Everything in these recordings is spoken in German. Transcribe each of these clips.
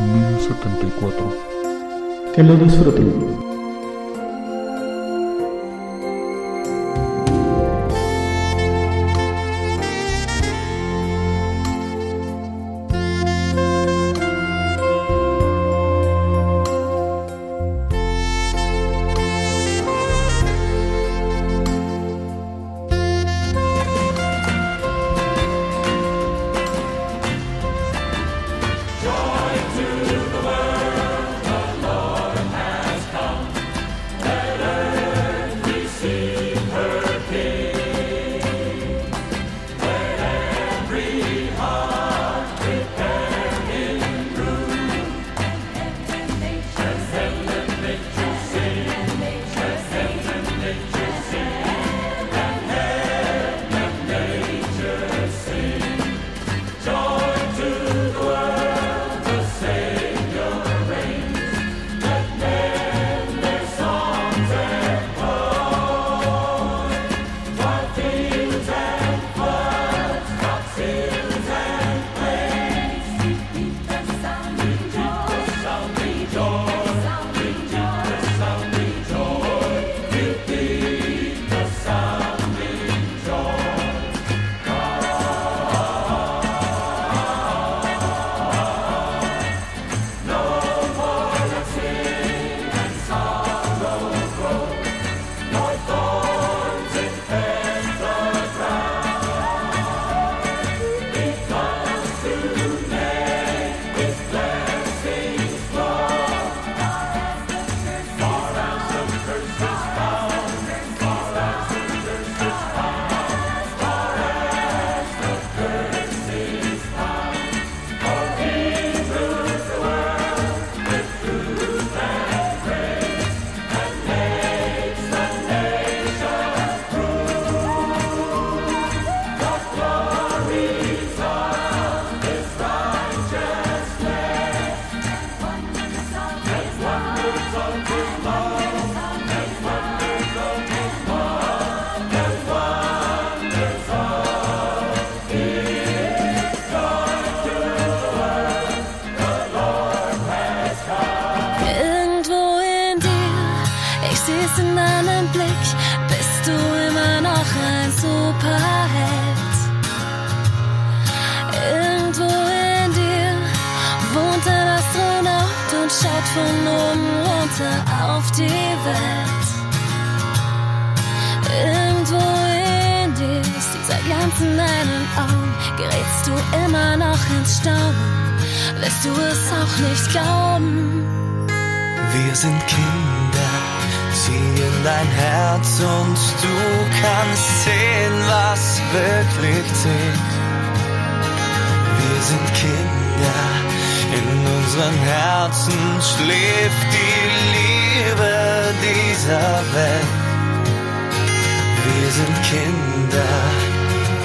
1074. Que lo disfruten. Von oben runter auf die Welt. Irgendwo in dir ist dieser Glanz in deinen Augen, gerätst du immer noch ins Staunen, lässt du es auch nicht glauben. Wir sind Kinder, ziehen dein Herz und du kannst sehen, was wirklich zählt. Wir sind Kinder, in unseren Herzen schläft die Liebe dieser Welt. Wir sind Kinder,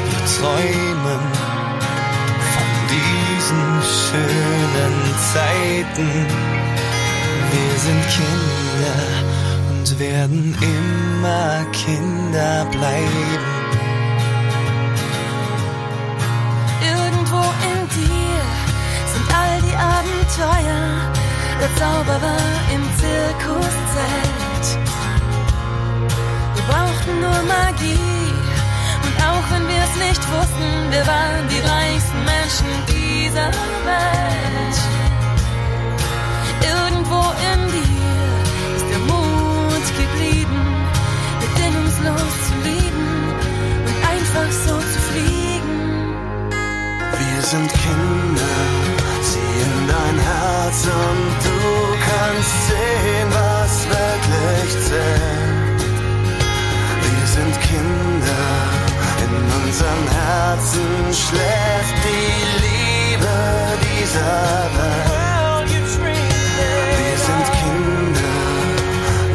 wir träumen von diesen schönen Zeiten. Wir sind Kinder und werden immer Kinder bleiben. Abenteuer, der Zauberer im Zirkuszelt. Wir brauchten nur Magie und auch wenn wir es nicht wussten, wir waren die reichsten Menschen dieser Welt. Irgendwo in dir ist der Mut geblieben, bedingungslos zu lieben und einfach so zu fliegen. Wir sind Kinder, schläft die Liebe dieser Welt. Wir sind Kinder,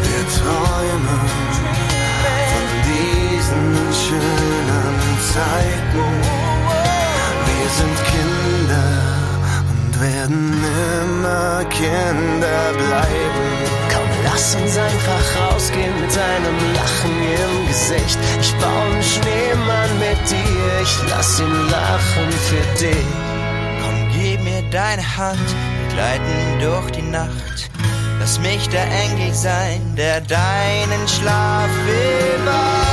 wir träumen von diesen schönen Zeiten. Wir sind Kinder und werden immer Kinder bleiben. Lass uns einfach rausgehen mit einem Lachen im Gesicht. Ich baue einen Schneemann mit dir, ich lass ihn lachen für dich. Komm, gib mir deine Hand, wir gleiten durch die Nacht. Lass mich der Engel sein, der deinen Schlaf bewahrt.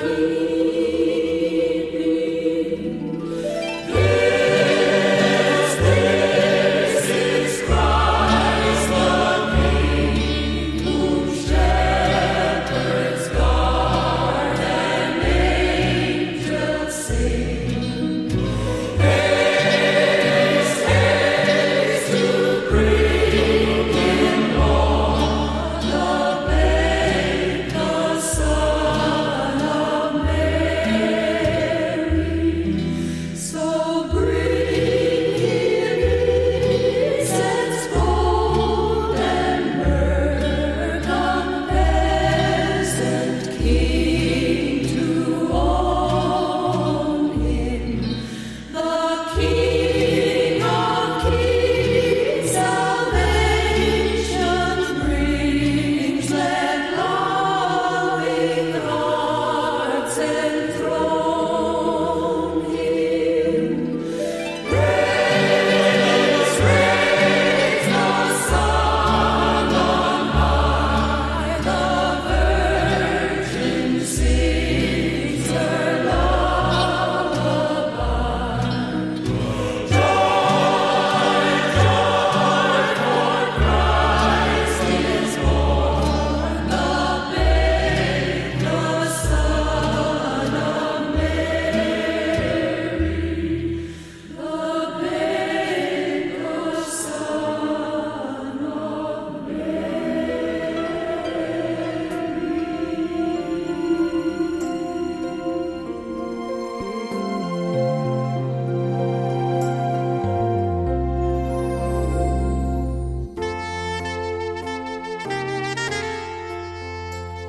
keep.